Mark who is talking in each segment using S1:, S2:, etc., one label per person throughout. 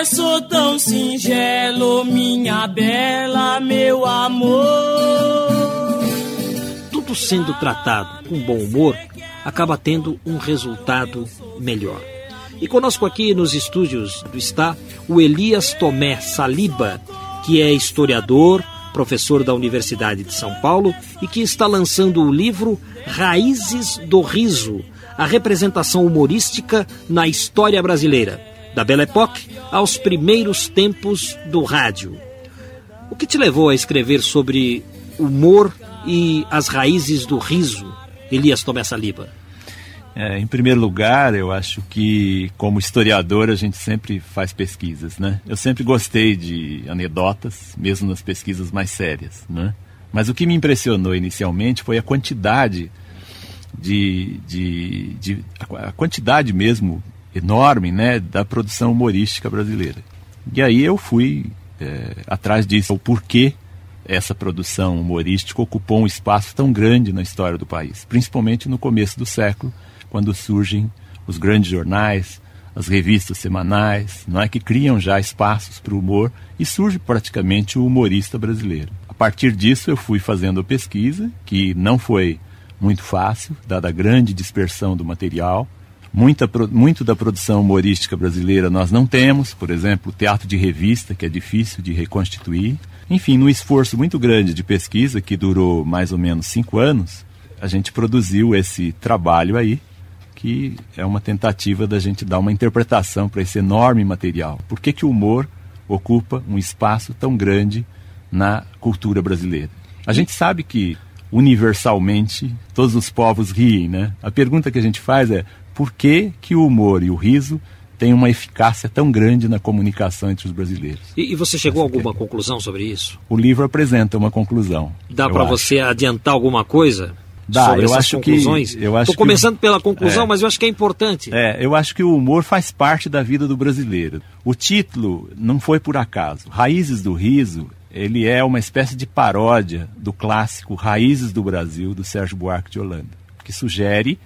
S1: Versos tão singelo, minha bela, meu amor.
S2: Tudo sendo tratado com bom humor acaba tendo um resultado melhor. E conosco aqui nos estúdios do Está o Elias Tomé Saliba, que é historiador, professor da Universidade de São Paulo e que está lançando o livro Raízes do Riso, a representação humorística na história brasileira, da Belle Époque aos primeiros tempos do rádio. O que te levou a escrever sobre humor e as raízes do riso, Elias Tomé Saliba?
S3: É, em primeiro lugar, eu acho que, como historiador, a gente sempre faz pesquisas, né? Eu sempre gostei de anedotas, mesmo nas pesquisas mais sérias, né? Mas o que me impressionou inicialmente foi a quantidade de, de, de a quantidade mesmo enorme, né, da produção humorística brasileira. E aí eu fui é, atrás disso, o porquê essa produção humorística ocupou um espaço tão grande na história do país, principalmente no começo do século quando surgem os grandes jornais, as revistas semanais, não é que criam já espaços para o humor e surge praticamente o humorista brasileiro. A partir disso eu fui fazendo a pesquisa, que não foi muito fácil, dada a grande dispersão do material. Muita, muito da produção humorística brasileira nós não temos, por exemplo, teatro de revista, que é difícil de reconstituir. Enfim, num esforço muito grande de pesquisa, que durou mais ou menos cinco anos, a gente produziu esse trabalho aí, que é uma tentativa da gente dar uma interpretação para esse enorme material. Por que, que o humor ocupa um espaço tão grande na cultura brasileira? A gente sabe que universalmente todos os povos riem, né? A pergunta que a gente faz é por que, que o humor e o riso têm uma eficácia tão grande na comunicação entre os brasileiros.
S2: E, e você chegou a alguma é. conclusão sobre isso?
S3: O livro apresenta uma conclusão.
S2: Dá para você adiantar alguma coisa?
S3: Dá,
S2: sobre
S3: eu acho
S2: conclusões?
S3: que. Estou
S2: começando
S3: que,
S2: pela conclusão, é, mas eu acho que é importante.
S3: É, eu acho que o humor faz parte da vida do brasileiro. O título não foi por acaso. Raízes do Riso, ele é uma espécie de paródia do clássico Raízes do Brasil, do Sérgio Buarque de Holanda, que sugere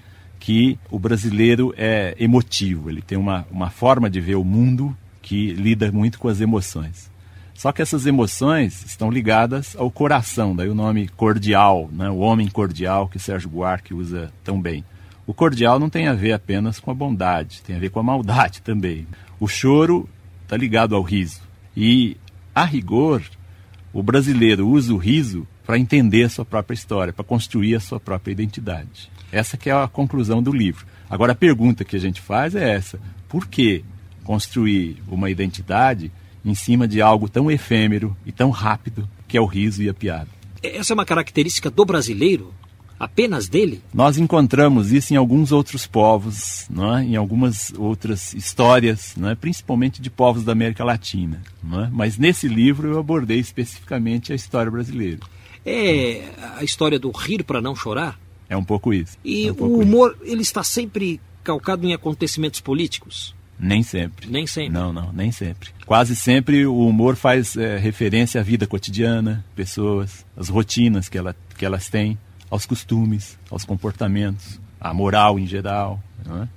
S3: que o brasileiro é emotivo, ele tem uma, uma forma de ver o mundo que lida muito com as emoções. Só que essas emoções estão ligadas ao coração, daí o nome cordial, né? o homem cordial que Sérgio Buarque usa tão bem. O cordial não tem a ver apenas com a bondade, tem a ver com a maldade também. O choro está ligado ao riso. E, a rigor, o brasileiro usa o riso para entender a sua própria história, para construir a sua própria identidade. Essa que é a conclusão do livro. Agora, a pergunta que a gente faz é essa. Por que construir uma identidade em cima de algo tão efêmero e tão rápido que é o riso e a piada.
S2: Essa é uma característica do brasileiro? Apenas dele?
S3: Nós encontramos isso em alguns outros povos, não é? em algumas outras histórias, não é? principalmente de povos da América Latina. Não é? Mas nesse livro eu abordei especificamente a história brasileira.
S2: É a história do rir para não chorar?
S3: É um pouco isso.
S2: E
S3: é um
S2: o humor, isso. ele está sempre calcado em acontecimentos políticos?
S3: Nem sempre.
S2: Nem sempre.
S3: Não, não, nem sempre. Quase sempre o humor faz é, referência à vida cotidiana, pessoas, às rotinas que, ela, que elas têm, aos costumes, aos comportamentos, à moral em geral, é?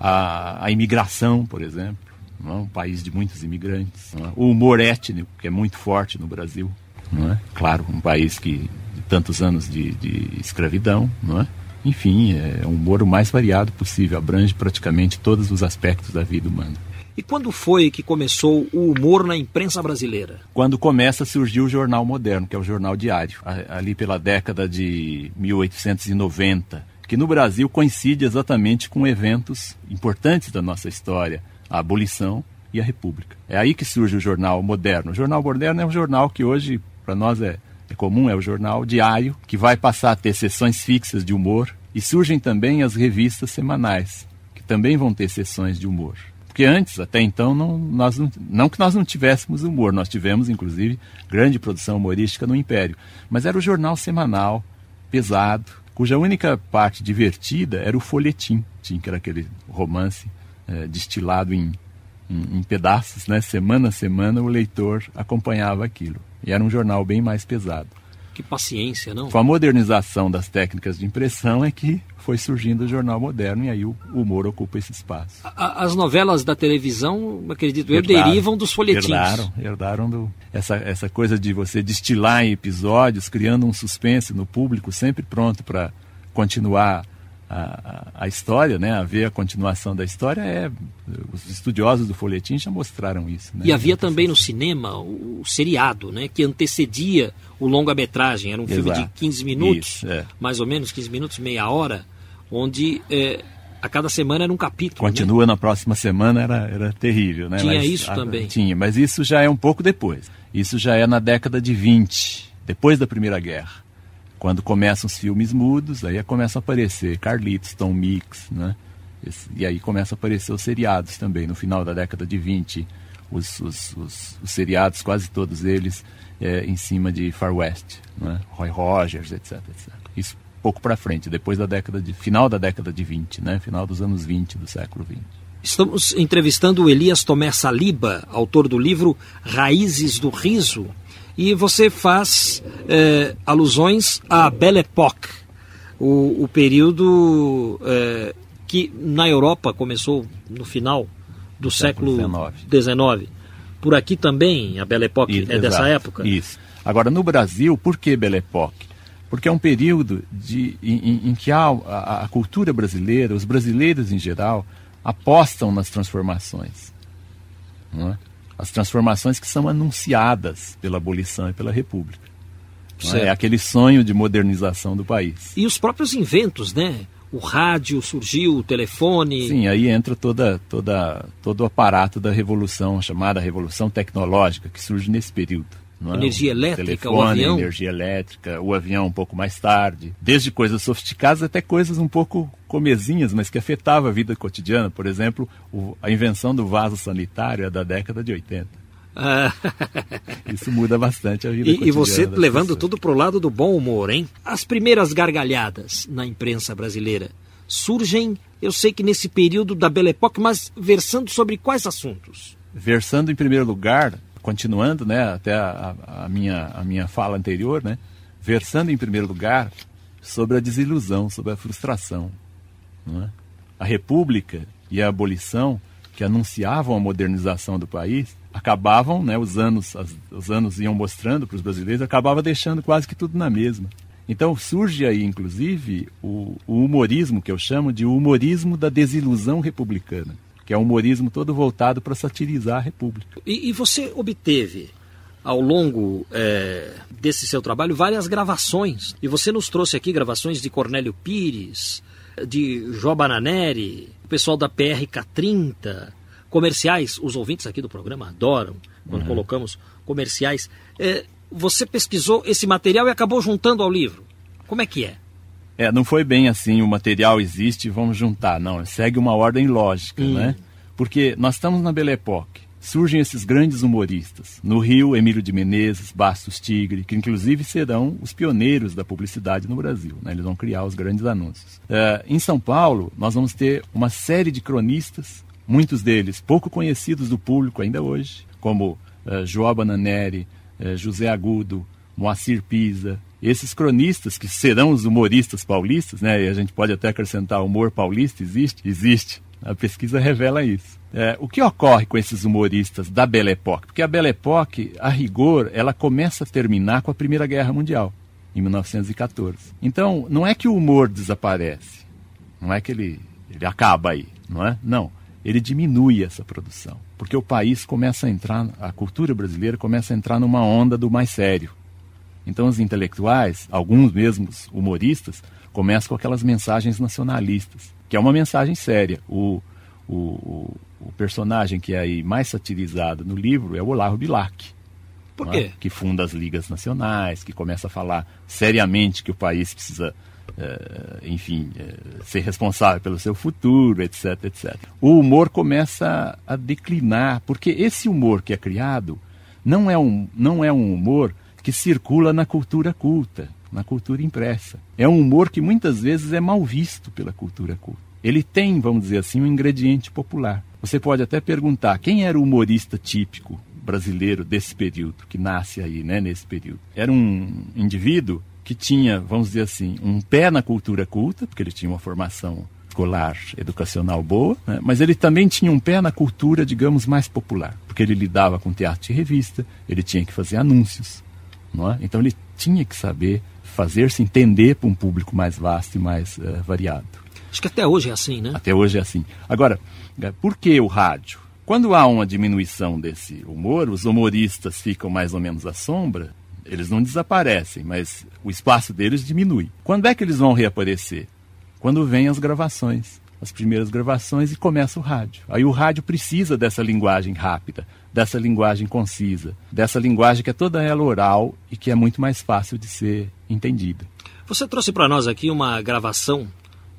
S3: a, imigração, por exemplo, é? um país de muitos imigrantes, é? o humor étnico, que é muito forte no Brasil, não é? Claro, um país que tantos anos de, de escravidão, não é? Enfim, é um humor o mais variado possível, abrange praticamente todos os aspectos da vida humana.
S2: E quando foi que começou o humor na imprensa brasileira?
S3: Quando começa a surgir o Jornal Moderno, que é o Jornal Diário, ali pela década de 1890, que no Brasil coincide exatamente com eventos importantes da nossa história, a abolição e a República. É aí que surge o jornal moderno. O jornal moderno é um jornal que hoje, para nós, é, é comum, é o jornal diário, que vai passar a ter sessões fixas de humor, e surgem também as revistas semanais, que também vão ter sessões de humor. Porque antes, até então, não, nós não, não que nós não tivéssemos humor, nós tivemos, inclusive, grande produção humorística no Império. Mas era o jornal semanal, pesado, cuja única parte divertida era o folhetim, que era aquele romance é, destilado em, em, em, pedaços, né? semana a semana o leitor acompanhava aquilo. E era um jornal bem mais pesado.
S2: Que paciência, não?
S3: Com a modernização das técnicas de impressão é que foi surgindo o jornal moderno e aí o humor ocupa esse espaço.
S2: As novelas da televisão, acredito eu, herdaram, derivam dos folhetins.
S3: Herdaram, herdaram do, essa, essa coisa de você destilar em episódios, criando um suspense no público, sempre pronto para continuar a, a, história, né, a ver a continuação da história, é os estudiosos do folhetim já mostraram isso. Né?
S2: E havia também no cinema o, o, seriado, né, que antecedia o longa-metragem. Era um Exato. filme de 15 minutos, isso, é. mais ou menos 15 minutos, meia hora, onde é, a cada semana era um capítulo.
S3: Continua
S2: né?
S3: na próxima semana, era, era terrível. Né?
S2: Tinha mas, isso a, também.
S3: Tinha, mas isso já é um pouco depois. Isso já é na década de 20, depois da Primeira Guerra. Quando começam os filmes mudos, aí começa a aparecer Carlitos, Tom Mix, né? E aí começam a aparecer os seriados também. No final da década de 20, os, os, os, os seriados, quase todos eles, é, em cima de Far West, né? Roy Rogers, etc, etc. Isso pouco para frente, depois da década de final da década de 20, né? Final dos anos 20 do século 20.
S2: Estamos entrevistando o Elias Tomé Saliba, autor do livro Raízes do Riso, e você faz é, alusões à Belle Époque, o, o período é, que na Europa começou no final do século XIX. Por aqui também a Belle Époque Isso, é exato. dessa época?
S3: Isso. Agora, no Brasil, por que Belle Époque? Porque é um período de, em, em que a, a, a cultura brasileira, os brasileiros em geral, apostam nas transformações. Não é? As transformações que são anunciadas pela abolição e pela República. É? é aquele sonho de modernização do país.
S2: E os próprios inventos, né? O rádio surgiu, o telefone.
S3: Sim, aí entra toda, toda, todo o aparato da revolução, chamada Revolução Tecnológica, que surge nesse período.
S2: É? Energia elétrica,
S3: telefone,
S2: o avião.
S3: energia elétrica, o avião um pouco mais tarde. Desde coisas sofisticadas até coisas um pouco comezinhas, mas que afetavam a vida cotidiana. Por exemplo, o, a invenção do vaso sanitário é da década de 80. Ah. Isso muda bastante a vida
S2: e, e você levando pessoas. tudo pro lado do bom humor, hein? As primeiras gargalhadas na imprensa brasileira surgem, eu sei que nesse período da Belle Époque, mas versando sobre quais assuntos?
S3: Versando em primeiro lugar continuando, né, até a, a, minha, a minha fala anterior, né, versando em primeiro lugar sobre a desilusão, sobre a frustração. É? A República e a abolição, que anunciavam a modernização do país, acabavam, né, os anos, as, os anos iam mostrando para os brasileiros, acabava deixando quase que tudo na mesma. Então surge aí, inclusive, o, o humorismo que eu chamo de humorismo da desilusão republicana que é um humorismo todo voltado para satirizar a República.
S2: E, e você obteve ao longo é, desse seu trabalho várias gravações. E você nos trouxe aqui gravações de Cornélio Pires, de Jó Bananeri, o pessoal da PRK30, comerciais. Os ouvintes aqui do programa adoram quando uhum. colocamos comerciais. É, você pesquisou esse material e acabou juntando ao livro. Como é que é?
S3: É, não foi bem assim, o material existe, vamos juntar. Não, segue uma ordem lógica, hum. né? Porque nós estamos na Belle Époque. Surgem esses grandes humoristas. No Rio, Emílio de Menezes, Bastos Tigre, que inclusive serão os pioneiros da publicidade no Brasil. Né? Eles vão criar os grandes anúncios. É, em São Paulo, nós vamos ter uma série de cronistas, muitos deles pouco conhecidos do público ainda hoje, como é, João Bananeri, é, José Agudo, Moacir Pisa, esses cronistas, que serão os humoristas paulistas, né, e a gente pode até acrescentar humor paulista, existe? Existe. A pesquisa revela isso. É, o que ocorre com esses humoristas da Belle Époque? Porque a Belle Époque, a rigor, ela começa a terminar com a Primeira Guerra Mundial, em 1914. Então, não é que o humor desaparece, não é que ele, ele acaba aí, não é? Não, ele diminui essa produção, porque o país começa a entrar, a cultura brasileira começa a entrar numa onda do mais sério então os intelectuais, alguns mesmos humoristas, começam com aquelas mensagens nacionalistas, que é uma mensagem séria. O, o, o, personagem que é aí mais satirizado no livro é o Olavo Bilac.
S2: Por quê?
S3: É? Que funda as ligas nacionais, que começa a falar seriamente que o país precisa, é, enfim, é, ser responsável pelo seu futuro, etc, etc. O humor começa a declinar, porque esse humor que é criado não é um, não é um humor que circula na cultura culta, na cultura impressa. É um humor que muitas vezes é mal visto pela cultura culta. Ele tem, vamos dizer assim, um ingrediente popular. Você pode até perguntar quem era o humorista típico brasileiro desse período, que nasce aí, né, nesse período. Era um indivíduo que tinha, vamos dizer assim, um pé na cultura culta, porque ele tinha uma formação escolar, educacional boa, né? mas ele também tinha um pé na cultura, digamos, mais popular, porque ele lidava com teatro de revista, ele tinha que fazer anúncios, é? então ele tinha que saber fazer-se entender para um público mais vasto e mais uh, variado.
S2: Acho que até hoje é assim, né?
S3: Até hoje é assim. Agora, eh, por que o rádio? Quando há uma diminuição desse humor, os humoristas ficam mais ou menos à sombra, eles não desaparecem, mas o espaço deles diminui. Quando é que eles vão reaparecer? Quando vêm as gravações, as primeiras gravações e começa o rádio. Aí o rádio precisa dessa linguagem rápida, dessa linguagem concisa, dessa linguagem que é toda ela oral e que é muito mais fácil de ser entendida.
S2: Você trouxe para nós aqui uma gravação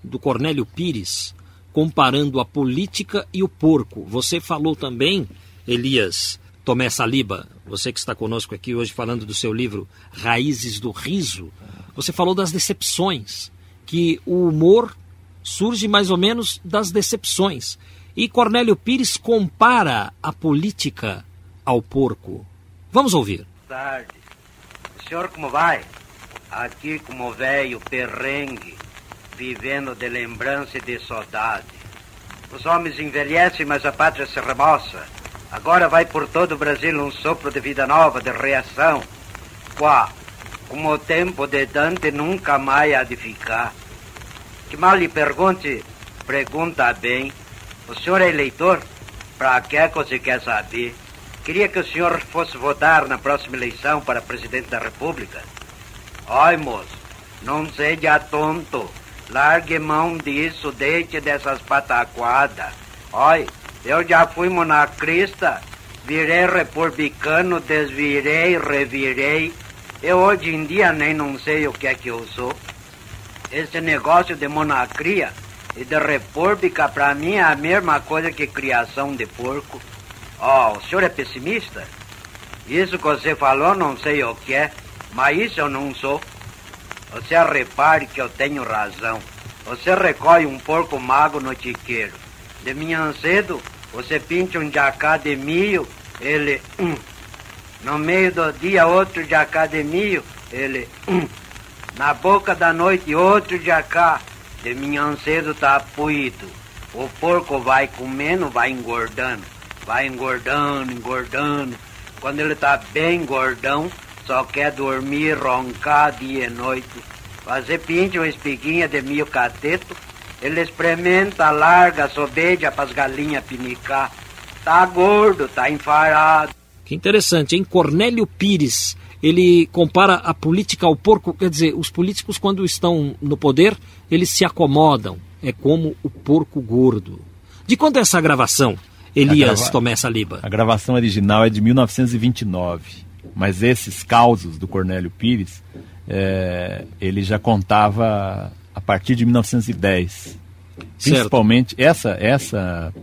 S2: do Cornélio Pires comparando a política e o porco. Você falou também, Elias Tomé Saliba, você que está conosco aqui hoje falando do seu livro Raízes do Riso, você falou das decepções, que o humor surge mais ou menos das decepções. E Cornélio Pires compara a política ao porco. Vamos ouvir.
S4: Tarde. O senhor como vai? Aqui como velho perrengue vivendo de lembrança e de saudade. Os homens envelhecem, mas a pátria se remoça. Agora vai por todo o Brasil um sopro de vida nova, de reação. Quá, como o tempo de Dante nunca mais há de ficar. Que mal lhe pergunte, pergunta bem. O senhor é eleitor? Para que você quer saber? Queria que o senhor fosse votar na próxima eleição para presidente da República. Ai, moço, não seja tonto. Largue mão disso, deixe dessas pataquadas. Olha, eu já fui monacrista, virei republicano, desvirei, revirei. Eu hoje em dia nem não sei o que é que eu sou. Esse negócio de monarquia e de república para mim é a mesma coisa que criação de porco. Ó, oh, o senhor é pessimista? Isso que você falou não sei o que é, mas isso eu não sou. Você repare que eu tenho razão. Você recolhe um porco mago no tiqueiro. De manhã cedo, você pinta um jacá de milho, ele... Hum. No meio do dia, outro jacá de milho, ele... Hum. Na boca da noite, outro jacá. De manhã cedo tá puído. O porco vai comendo, vai engordando. Vai engordando, engordando. Quando ele tá bem gordão, só quer dormir, roncar dia e noite. Fazer pinte uma espiguinha de milho cateto, ele experimenta, larga, sobeja para as galinhas pinicar. Tá gordo, tá enfarado.
S2: Que interessante, hein? Cornélio Pires, ele compara a política ao porco, quer dizer, os políticos quando estão no poder, eles se acomodam. É como o porco gordo. De quando é essa gravação, Elias grava... Tomé Saliba?
S3: A gravação original é de 1929 mas esses causos do Cornélio Pires, é, ele já contava a partir de 1910. Principalmente essa, essa,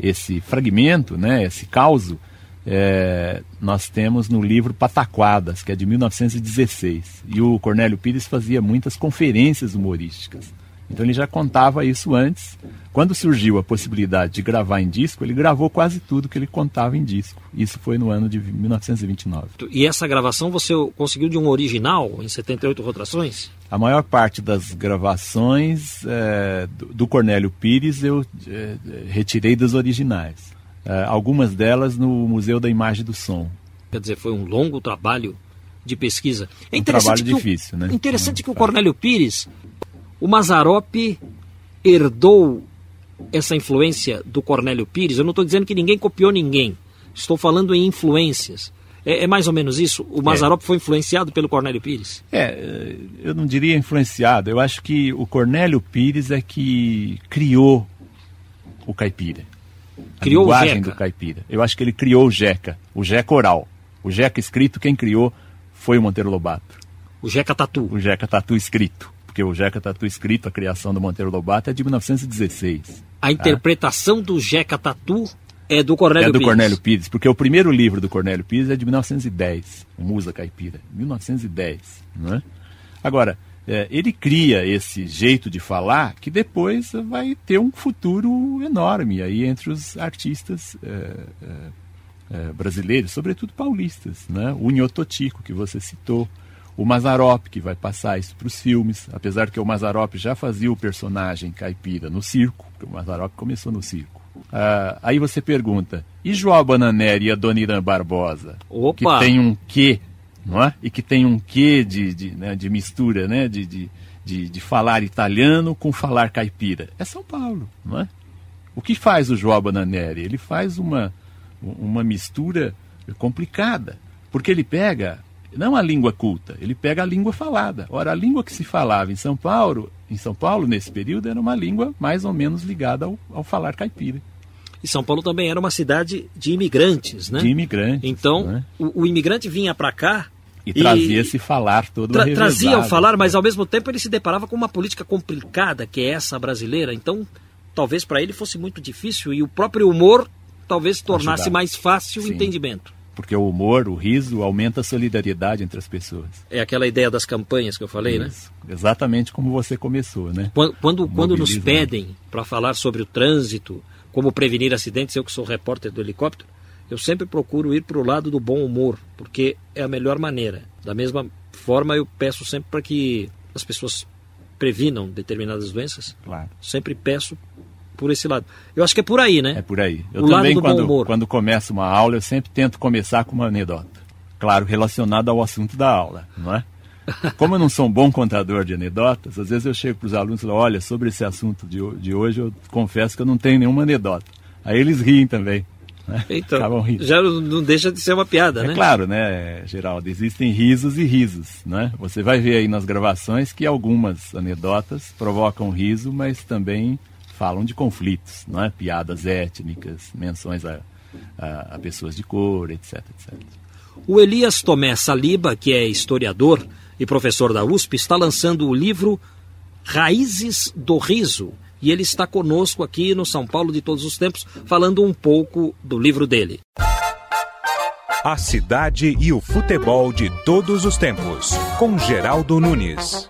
S3: esse fragmento, né, esse causo, é, nós temos no livro Pataquadas, que é de 1916. E o Cornélio Pires fazia muitas conferências humorísticas. Então ele já contava isso antes. Quando surgiu a possibilidade de gravar em disco, ele gravou quase tudo que ele contava em disco. Isso foi no ano de 1929.
S2: E essa gravação você conseguiu de um original, em 78 rotações?
S3: A maior parte das gravações é, do, do Cornélio Pires eu é, retirei dos originais. É, algumas delas no Museu da Imagem do Som.
S2: Quer dizer, foi um longo trabalho de pesquisa.
S3: É um trabalho difícil,
S2: o,
S3: né?
S2: Interessante que o Cornélio Pires o Mazarop herdou essa influência do Cornélio Pires. Eu não estou dizendo que ninguém copiou ninguém. Estou falando em influências. É, é mais ou menos isso? O Mazarop é. foi influenciado pelo Cornélio Pires?
S3: É, eu não diria influenciado. Eu acho que o Cornélio Pires é que criou o caipira. A
S2: Criou o
S3: linguagem
S2: Jeca.
S3: do caipira. Eu acho que ele criou o Jeca, o Jeca oral. O Jeca escrito, quem criou foi o Monteiro Lobato.
S2: O Jeca Tatu.
S3: O Jeca Tatu escrito. Porque o Jeca Tatu escrito, a criação do Monteiro Lobato, é de 1916.
S2: A interpretação do Jeca Tatu é do Cornélio
S3: é do
S2: Pires.
S3: Cornélio Pires, porque o primeiro livro do Cornélio Pires é de 1910, o Musa Caipira, 1910, não é? Agora, é, ele cria esse jeito de falar que depois vai ter um futuro enorme aí entre os artistas é, é, é, brasileiros, sobretudo paulistas, né? O Nhototico, que você citou, o Mazarop, que vai passar isso para os filmes, apesar que o Mazarop já fazia o personagem caipira no circo, porque o Mazarop começou no circo. Ah, aí você pergunta, e João Bananeri e a Dona Irã Barbosa?
S2: Opa!
S3: Que tem um quê, não é? E que tem um quê de, de, né, de mistura, né? De, de, de, de falar italiano com falar caipira. É São Paulo, não é? O que faz o João Bananeri? Ele faz uma, uma mistura complicada, porque ele pega não a língua culta, ele pega a língua falada. Ora, a língua que se falava em São Paulo, em São Paulo nesse período, era uma língua mais ou menos ligada ao, ao falar caipira,
S2: E São Paulo também era uma cidade de imigrantes, né?
S3: de imigrantes.
S2: Então,
S3: né?
S2: o, o imigrante vinha para cá
S3: E, trazia esse falar todo
S2: tra
S3: arrevezado.
S2: trazia o falar, mas ao mesmo tempo ele se deparava com uma política complicada, que é essa brasileira. Então, talvez para ele fosse muito difícil e o próprio humor talvez tornasse
S3: Ajudava.
S2: mais fácil o
S3: Sim.
S2: entendimento.
S3: Porque o humor, o riso, aumenta a solidariedade entre as pessoas.
S2: É aquela ideia das campanhas que eu falei, né?
S3: Isso. Exatamente como você começou, né?
S2: Quando, quando, quando nos
S3: Mobilismo.
S2: pedem para falar sobre o trânsito, como prevenir acidentes, eu que sou repórter do helicóptero, eu sempre procuro ir para o lado do bom humor, porque é a melhor maneira. Da mesma forma, eu peço sempre para que as pessoas previnam determinadas doenças.
S3: Claro.
S2: Sempre peço por esse lado. Eu acho que é por aí, né?
S3: É por aí. Eu
S2: O lado
S3: também, quando,
S2: humor.
S3: quando começo uma aula, eu sempre tento começar com uma anedota. Claro, relacionada ao assunto da aula, não é? Como eu não sou um bom contador de anedotas, às vezes eu chego para os alunos e falo, olha, sobre esse assunto de, de hoje, eu confesso que eu não tenho nenhuma anedota. Aí eles riem também. Né?
S2: Então,
S3: rindo.
S2: já não deixa de ser uma piada,
S3: É
S2: né?
S3: claro, né, Geraldo? Existem risos e risos, né? Você vai ver aí nas gravações que algumas anedotas provocam riso, mas também falam de conflitos, não é? Piadas étnicas, menções a, a, a pessoas de cor, etc, etc.
S2: O Elias Tomé Saliba, que é historiador e professor da USP, está lançando o livro Raízes do Riso. E ele está conosco aqui no São Paulo de Todos os Tempos, falando um pouco do livro dele.
S5: A cidade e o futebol de todos os tempos, com Geraldo Nunes.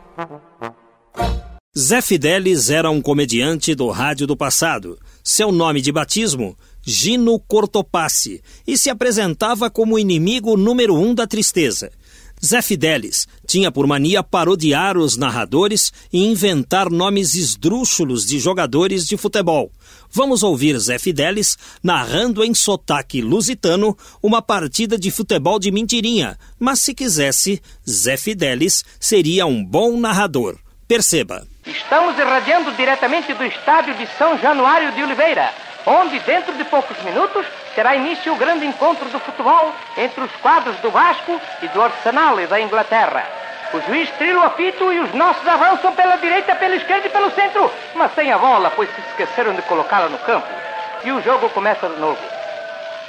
S2: Zé Fidelis era um comediante do rádio do passado. Seu nome de batismo, Gino Cortopassi, e se apresentava como o inimigo número um da tristeza. Zé Fidelis tinha por mania parodiar os narradores e inventar nomes esdrúxulos de jogadores de futebol. Vamos ouvir Zé Fidelis narrando em sotaque lusitano uma partida de futebol de mentirinha, mas se quisesse, Zé Fidelis seria um bom narrador. Perceba.
S6: Estamos irradiando diretamente do estádio de São Januário de Oliveira, onde dentro de poucos minutos terá início o grande encontro do futebol entre os quadros do Vasco e do Arsenal e da Inglaterra. O juiz trila o apito e os nossos avançam pela direita, pela esquerda e pelo centro, mas sem a bola, pois se esqueceram de colocá-la no campo. E o jogo começa de novo.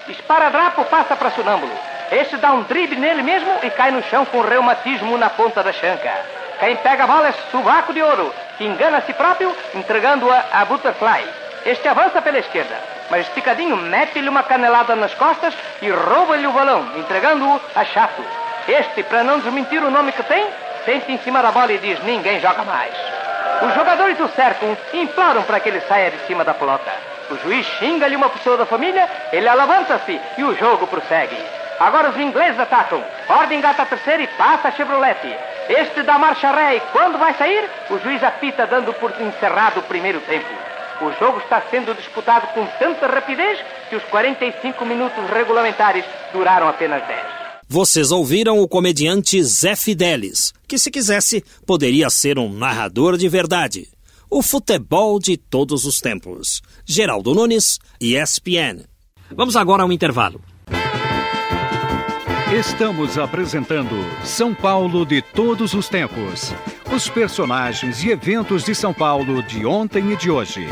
S6: Esparadrapo passa para Sonâmbulo. Este dá um drible nele mesmo e cai no chão com reumatismo na ponta da chanca. Quem pega a bola é Subaco de Ouro, que engana a si próprio, entregando-a a Butterfly. Este avança pela esquerda, mas esticadinho mete-lhe uma canelada nas costas e rouba-lhe o balão, entregando-o a Chato. Este, para não desmentir o nome que tem, sente em cima da bola e diz: ninguém joga mais. Os jogadores o cercam e imploram para que ele saia de cima da pelota. O juiz xinga-lhe uma pessoa da família, ele alavanta-se e o jogo prossegue. Agora os ingleses atacam. Ford engata a terceira e passa a Chevrolet. Este dá marcha ré e quando vai sair, o juiz apita dando por encerrado o primeiro tempo. O jogo está sendo disputado com tanta rapidez que os 45 minutos regulamentares duraram apenas 10.
S2: Vocês ouviram o comediante Zé Fidelis, que se quisesse poderia ser um narrador de verdade. O futebol de todos os tempos. Geraldo Nunes, ESPN. Vamos agora a um intervalo.
S7: Estamos apresentando São Paulo de todos os tempos. Os personagens e eventos de São Paulo de ontem e de hoje.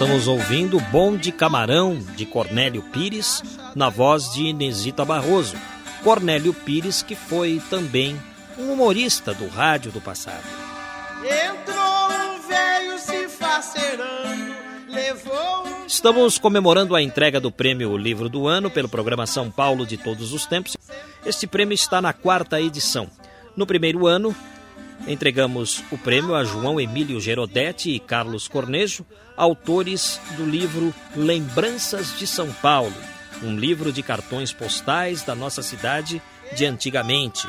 S2: Estamos ouvindo Bom de Camarão, de Cornélio Pires, na voz de Inesita Barroso. Cornélio Pires, que foi também um humorista do rádio do passado.
S8: Entrou um velho se facerando, levou um...
S2: Estamos comemorando a entrega do prêmio Livro do Ano pelo programa São Paulo de Todos os Tempos. Este prêmio está na quarta edição. No primeiro ano, entregamos o prêmio a João Emílio Gerodetti e Carlos Cornejo, autores do livro Lembranças de São Paulo, um livro de cartões postais da nossa cidade de antigamente.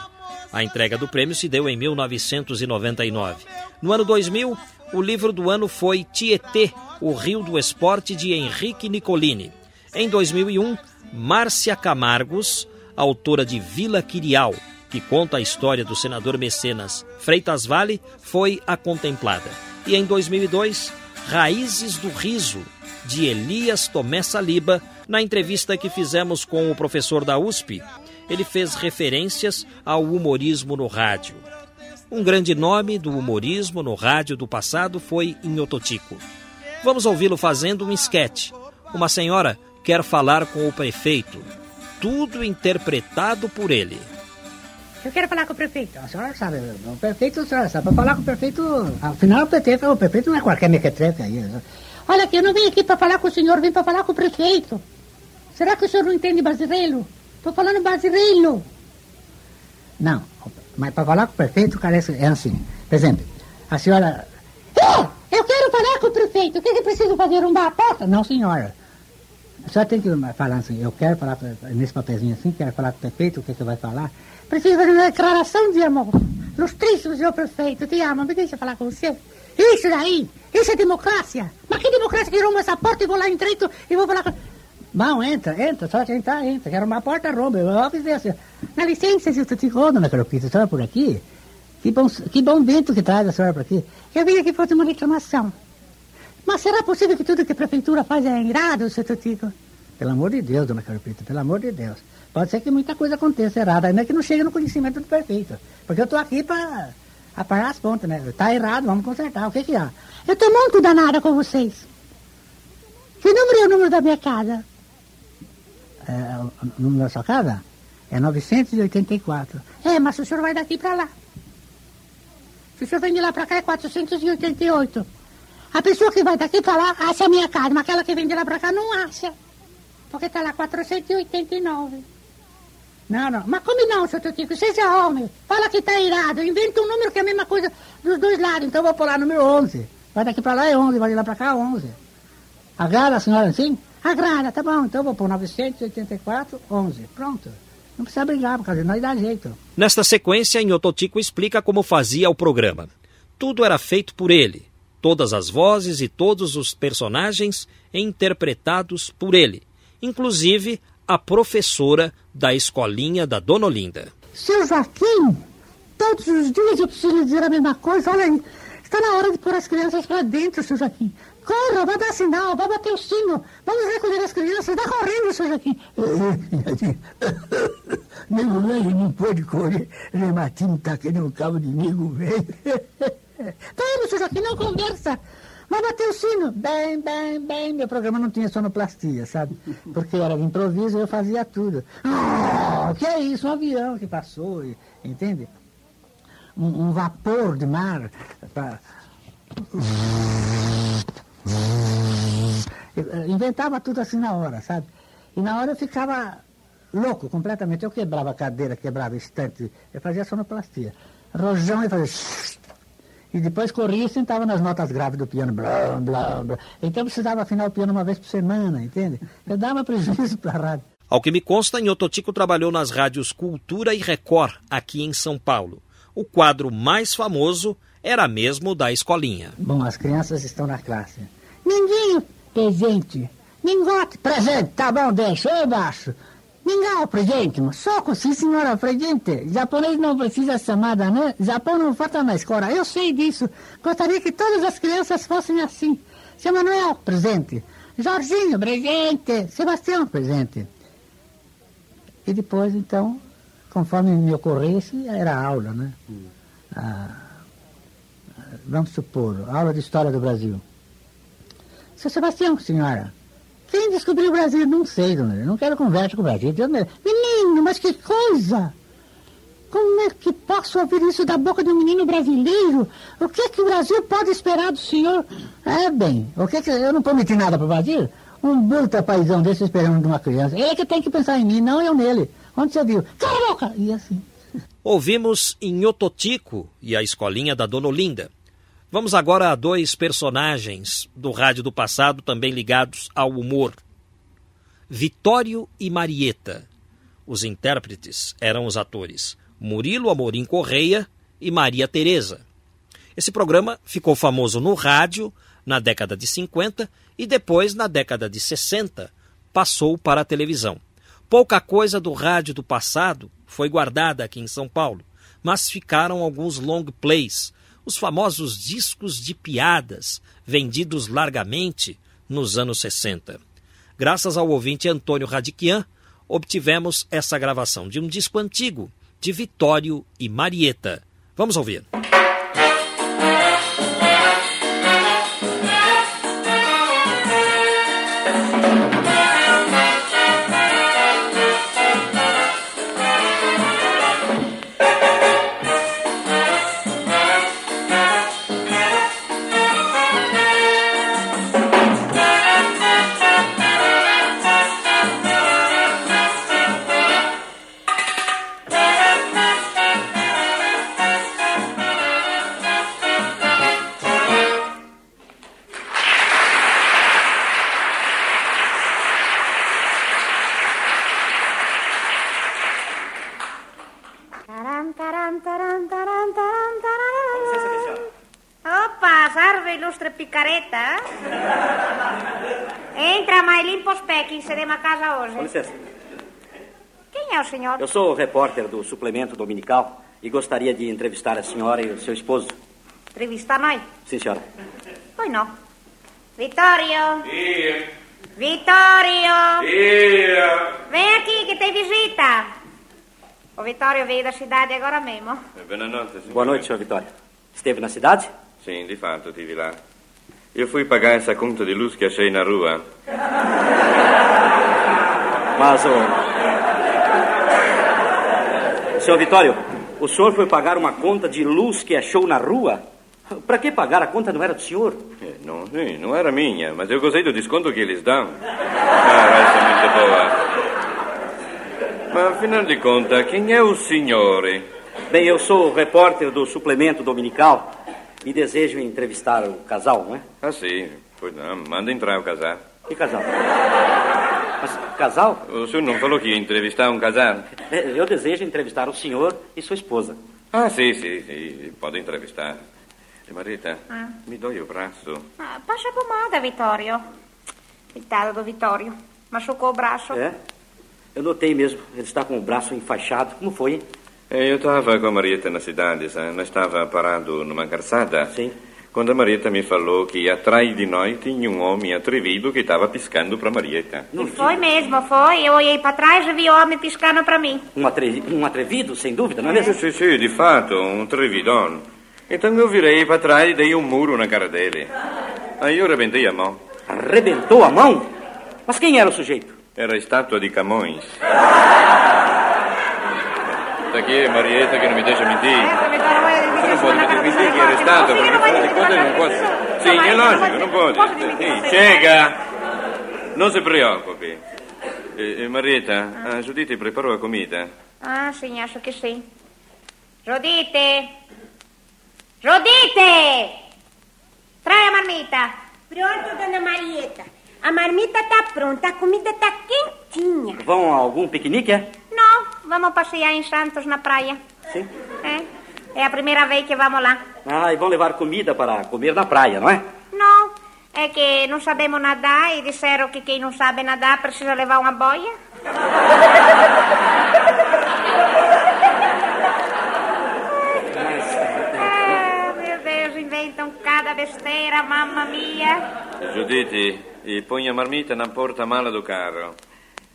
S2: A entrega do prêmio se deu em 1999. No ano 2000, o livro do ano foi Tietê, o Rio do Esporte, de Henrique Nicolini. Em 2001, Márcia Camargos, autora de Vila Quirial, que conta a história do senador mecenas Freitas Vale, foi a contemplada. E em 2002, Raízes do Riso, de Elias Tomé Saliba, na entrevista que fizemos com o professor da USP, ele fez referências ao humorismo no rádio. Um grande nome do humorismo no rádio do passado foi Inhototico. Vamos ouvi-lo fazendo um esquete. Uma senhora quer falar com o prefeito. Tudo interpretado por ele.
S9: Eu quero falar com o prefeito. A senhora sabe, o prefeito, a senhora sabe, para falar com o prefeito, afinal o prefeito, o prefeito não é qualquer mequetrefe aí. Olha aqui, eu não vim aqui para falar com o senhor, vim para falar com o prefeito. Será que o senhor não entende brasileiro? Estou falando brasileiro. Não, mas para falar com o prefeito, cara, é assim. Por exemplo, a senhora. É, eu quero falar com o prefeito. O que, que preciso fazer? Arrumar a porta? Não, senhora. Senhora tem que falar assim, eu quero falar nesse papelzinho assim, quero falar com o prefeito, o que, que vai falar? Preciso fazer uma declaração de amor. Lustríssimo, senhor prefeito, te amo, me deixa falar com você. Isso daí, isso é democracia. Mas que democracia que arruma essa porta e vou lá entreito e vou falar com... Bom, entra, entra, só entrar, entra. Quero uma porta, rompe. Eu fiz assim. Na licença, se eu te rodo, dona Caropita, a senhora por aqui? Que bom, que bom vento que traz a senhora por aqui. Eu vim aqui fazer uma reclamação. Mas será possível que tudo que a prefeitura faz é irado, seu Tutico? Pelo amor de Deus, dona Caropita, pelo amor de Deus. Pode ser que muita coisa aconteça errada, ainda que não chegue no conhecimento do prefeito. Porque eu estou aqui para parar as pontas, né? Está errado, vamos consertar. O que que há? Eu estou muito danada com vocês. Que número é o número da minha casa? É, o número da sua casa? É 984. É, mas o senhor vai daqui para lá. Se o senhor vem de lá para cá é 488. A pessoa que vai daqui para lá acha a minha casa, mas aquela que vem de lá para cá não acha. Porque está lá 489. Não, não. Mas como não, seu Tutico? Seja homem. Fala que tá irado. Inventa um número que é a mesma coisa dos dois lados. Então eu vou pular número 11. Vai daqui para lá é 11, vai de lá para cá 11. Agrada a senhora assim? Agrada, tá bom. Então eu vou pôr 984, 11. Pronto. Não precisa brigar, por causa nós dá jeito.
S2: Nesta sequência, Inhototico explica como fazia o programa. Tudo era feito por ele. Todas as vozes e todos os personagens interpretados por ele. Inclusive a professora da escolinha da Dona Olinda.
S9: Seu Joaquim, todos os dias eu preciso dizer a mesma coisa. Olha aí, está na hora de pôr as crianças para dentro, seu Joaquim. Corra, vai dar sinal, vai bater o sino. Vamos recolher as crianças. Vai correndo, seu Joaquim.
S10: nego velho não pode correr. Rematinho tá querendo um cabo de nego velho.
S9: Vamos, seu Joaquim, não conversa. Vai bater o sino. Bem, bem, bem. Meu programa não tinha sonoplastia, sabe? Porque era de improviso eu fazia tudo. Oh, que é isso? Um avião que passou, entende? Um, um vapor de mar. Pra... Eu inventava tudo assim na hora, sabe? E na hora eu ficava louco completamente. Eu quebrava a cadeira, quebrava estante, eu fazia sonoplastia. Rojão e fazia. E depois corria e sentava nas notas graves do piano, blá, blá, blá. Então precisava afinar o piano uma vez por semana, entende? Eu dava prejuízo para a rádio.
S2: Ao que me consta, Nhototico trabalhou nas rádios Cultura e Record, aqui em São Paulo. O quadro mais famoso era mesmo da escolinha.
S9: Bom, as crianças estão na classe. Ninguém presente. Mingote, presente. Tá bom, deixa. Eu baixo. Mingau, presente. Soco, sim, senhora, presente. Japonês não precisa chamada, né? Japão não falta na escola. Eu sei disso. Gostaria que todas as crianças fossem assim. Seu Manuel, presente. Jorginho, presente. Sebastião, presente. E depois, então, conforme me ocorresse, era aula, né? ah, vamos supor, aula de história do Brasil. Seu Sebastião, senhora, quem descobriu o Brasil? Não sei, dona. Não quero conversa com o Brasil. Menino, mas que coisa! Como é que posso ouvir isso da boca de um menino brasileiro? O que é que o Brasil pode esperar do senhor? É bem, o que é que eu não prometi nada para o Brasil? Um bruta paizão desse esperando de uma criança. Ele é que tem que pensar em mim, não eu nele. Onde você viu? Cala a boca! E assim.
S2: Ouvimos Inhototico e a escolinha da Dona Olinda. Vamos agora a dois personagens do rádio do passado também ligados ao humor. Vitório e Marieta. Os intérpretes eram os atores Murilo Amorim Correia e Maria Tereza. Esse programa ficou famoso no rádio na década de 50 e depois, na década de 60, passou para a televisão. Pouca coisa do rádio do passado foi guardada aqui em São Paulo, mas ficaram alguns long plays os famosos discos de piadas vendidos largamente nos anos 60. Graças ao ouvinte Antônio Radiquian, obtivemos essa gravação de um disco antigo de Vitório e Marieta. Vamos ouvir.
S11: Licença.
S12: Quem é o senhor?
S11: Eu sou o repórter do suplemento dominical e gostaria de entrevistar a senhora e o seu esposo.
S12: Entrevistar nós?
S11: Sim, senhora.
S12: Pois não. Vitório!
S13: Ia.
S12: Vitório!
S13: Ia.
S12: Vem aqui que tem visita. O Vitório veio da cidade agora mesmo.
S11: Boa noite, senhor Vitório. Esteve na cidade?
S13: Sim, di fatto, estive lá. Eu fui pagar essa conta de luz que achei na rua.
S11: Mas o. Senhor Vitório, o senhor foi pagar uma conta de luz que achou na rua? Para que pagar? A conta não era do senhor?
S13: Não, sim, não era minha, mas eu gostei do desconto que eles dão. Ah, essa é muito boa. Mas afinal de contas, quem é o senhor?
S11: Bem, eu sou o repórter do suplemento dominical e desejo entrevistar o casal, não é?
S13: Ah, sim. Pois não, manda entrar o casal.
S11: Que casal? Mas casal?
S13: O senhor não falou que ia entrevistar um casal?
S11: Eu desejo entrevistar o senhor e sua esposa.
S13: Ah, sim, sim, sim. Pode entrevistar. E Marita,
S12: Ah.
S13: me dói o braço.
S12: Ah, passa pomada, Vitório. Coitado do Vitório. Machucou o braço.
S11: É? Eu notei mesmo. Ele está com o braço enfaixado. Como foi, hein?
S13: Eh, Eu estava com a Marieta na cidade, sabe? Nós estava parado numa calçada.
S11: Sim.
S13: Quando a Marieta me falou que atrás de nós tinha um homem atrevido que estava piscando para Marieta.
S12: E foi mesmo, foi. Eu olhei para trás e vi o homem piscando para mim.
S11: Um, atre... um atrevido, sem dúvida, não é mesmo?
S13: Sim, sim, de fato, um atrevidão. Então eu virei para trás e dei um muro na cara dele. Aí eu rebentei a mão.
S11: Arrebentou a mão? Mas quem era o sujeito?
S13: Era a estátua de Camões. Está aqui, Marieta, que não me deixa mentir. Você não pode me mentir que era estátua, porque afinal de contas não pode. Sim, é lógico, não pode. Sim, chega! Não se preocupe. Eh, eh, Marieta, a Giuditta preparou a comida.
S12: Ah, sim, acho que sim. Judite! Judite! Trai a marmita.
S14: Pronto, dona Marieta. A marmita tá pronta, a comida tá quentinha.
S11: Vão a algum piquenique, é?
S12: Não, vamos passear em Santos na praia.
S11: Sim.
S12: É, é a primeira vez que vamos lá.
S11: Ah, e vão levar comida para comer na praia, não é?
S12: Não, é que não sabemos nadar e disseram que quem não sabe nadar precisa levar uma boia. Ah, meu Deus, inventam cada besteira, mamma mia.
S13: Giuditti, e põe a marmita na porta-mala do carro.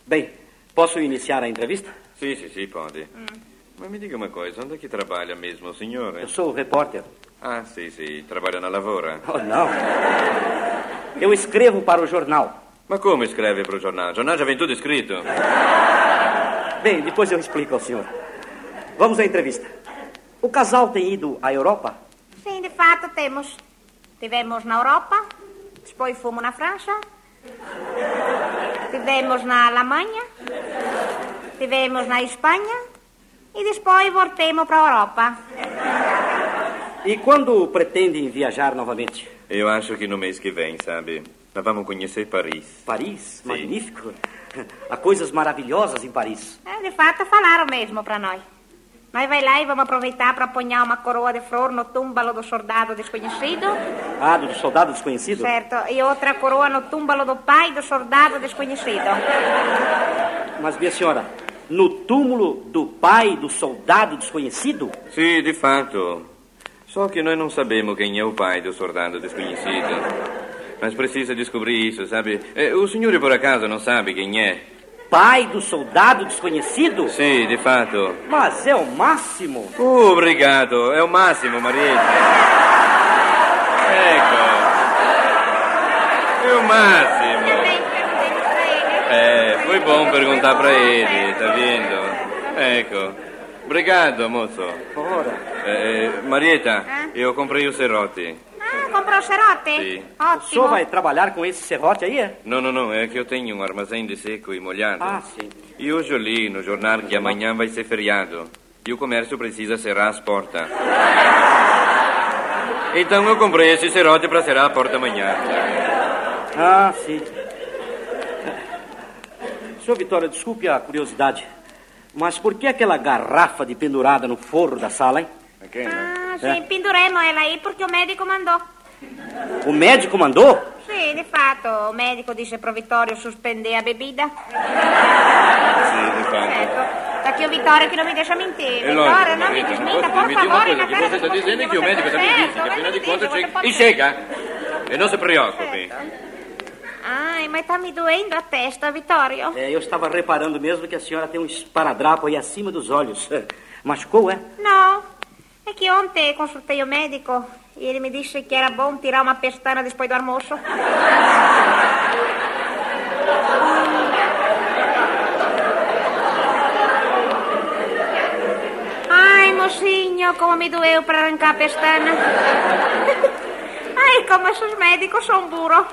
S11: Bem, posso iniciar a entrevista?
S13: Sì, sì, sì, pode. Mas me diga uma coisa, onde é que trabalha mesmo o senhor?
S11: Eu sou repórter.
S13: Ah, sim, sim. Trabalha na lavoura.
S11: Oh, não. Eu escrevo para o jornal.
S13: Mas como escreve para o jornal? O jornal já vem tudo escrito.
S11: Bem, depois eu explico ao senhor. Vamos à entrevista. O casal tem ido à Europa?
S12: Sim, de fato temos. Tivemos na Europa, depois fomos na França, tivemos na Alemanha, tivemos na Espanha e depois voltemos para a Europa.
S11: E quando pretendem viajar novamente?
S13: Eu acho que no mês que vem, sabe? Nós vamos conhecer Paris.
S11: Paris? Magnífico. Há coisas maravilhosas em Paris.
S12: É, de fato, falaram mesmo para nós. Nós vai lá e vamos aproveitar para apanhar uma coroa de flor no túmbalo do soldado desconhecido.
S11: Ah, do soldado desconhecido?
S12: Certo. E outra coroa no túmbalo do pai do soldado desconhecido.
S11: Mas, minha senhora, no túmulo do pai do soldado desconhecido?
S13: Sim, de fato. Só que nós não sabemos quem é o pai do soldado desconhecido. Mas precisa descobrir isso, sabe? É, o senhor, por acaso, não sabe quem é?
S11: Pai do soldado desconhecido?
S13: Sim, de fato.
S11: Mas é o máximo.
S13: Uh, obrigado. É o máximo, Marieta. Ecco. É o máximo. É, foi bom perguntar para ele, tá vendo? Ecco. Obrigado, moço.
S11: Ora.
S13: É, Marieta, eu comprei o serrote.
S12: Ah, comprou o?
S13: Sim.
S12: Ótimo.
S11: O senhor vai trabalhar com esse serrote aí, é?
S13: Não, não, não. É que eu tenho um armazém de seco e molhado.
S11: Ah, sim.
S13: E hoje eu li no jornal que amanhã vai ser feriado. E o comércio precisa cerrar as portas. Então eu comprei esse serrote para cerrar a porta amanhã.
S11: Ah, sim. Senhor Vitória, desculpe a curiosidade. Mas por que aquela garrafa de pendurada no forro da sala, hein?
S12: Ah, sim, penduremos ela aí porque o médico mandou.
S11: O médico mandou?
S12: Sim, de fato. O médico disse pro Vittorio suspender a bebida.
S13: Sim, de fato.
S12: Ecco. Tá aqui o Vittorio que não me deixa mentir.
S13: É
S12: Vittorio,
S13: lógico,
S12: não me desminta, por favor.
S13: coisa,
S12: na
S13: que
S12: cara
S13: você está dizendo é que o médico também
S12: certo,
S13: disse, que afinal de contas chega...
S12: pode-
S13: E chega! E não se preocupe.
S12: Ai, mas tá me doendo a testa, Vittorio.
S11: É, eu estava reparando mesmo que a senhora tem um esparadrapo aí acima dos olhos. Machucou, é?
S12: Não, é que ontem consultei o médico e ele me disse que era bom tirar uma pestana depois do almoço. Ai, mocinho, como me doeu para arrancar a pestana. Ai, como esses médicos são burros.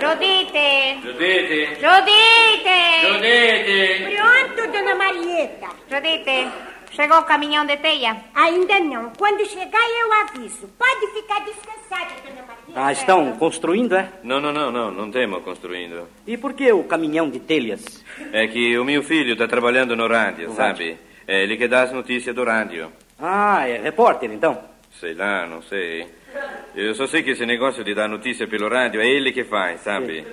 S12: Judite!
S13: Giudete!
S12: Judite!
S13: Giudete!
S14: Pronto, dona Marieta.
S12: Judite, chegou o caminhão de teia?
S14: Ainda não. Quando chegar, eu aviso. Pode ficar descansada, dona Marieta.
S11: Ah, estão construindo, é?
S13: Não, não, não, não. Não temos construindo.
S11: E por que o caminhão de telhas?
S13: É que o meu filho está trabalhando no rádio,
S11: No
S13: sabe? É ele que dá as notícias do rádio.
S11: Ah, é repórter, então?
S13: Sei lá, não sei. Eu só sei que esse negócio de dar notícia pelo rádio é ele que faz, sabe?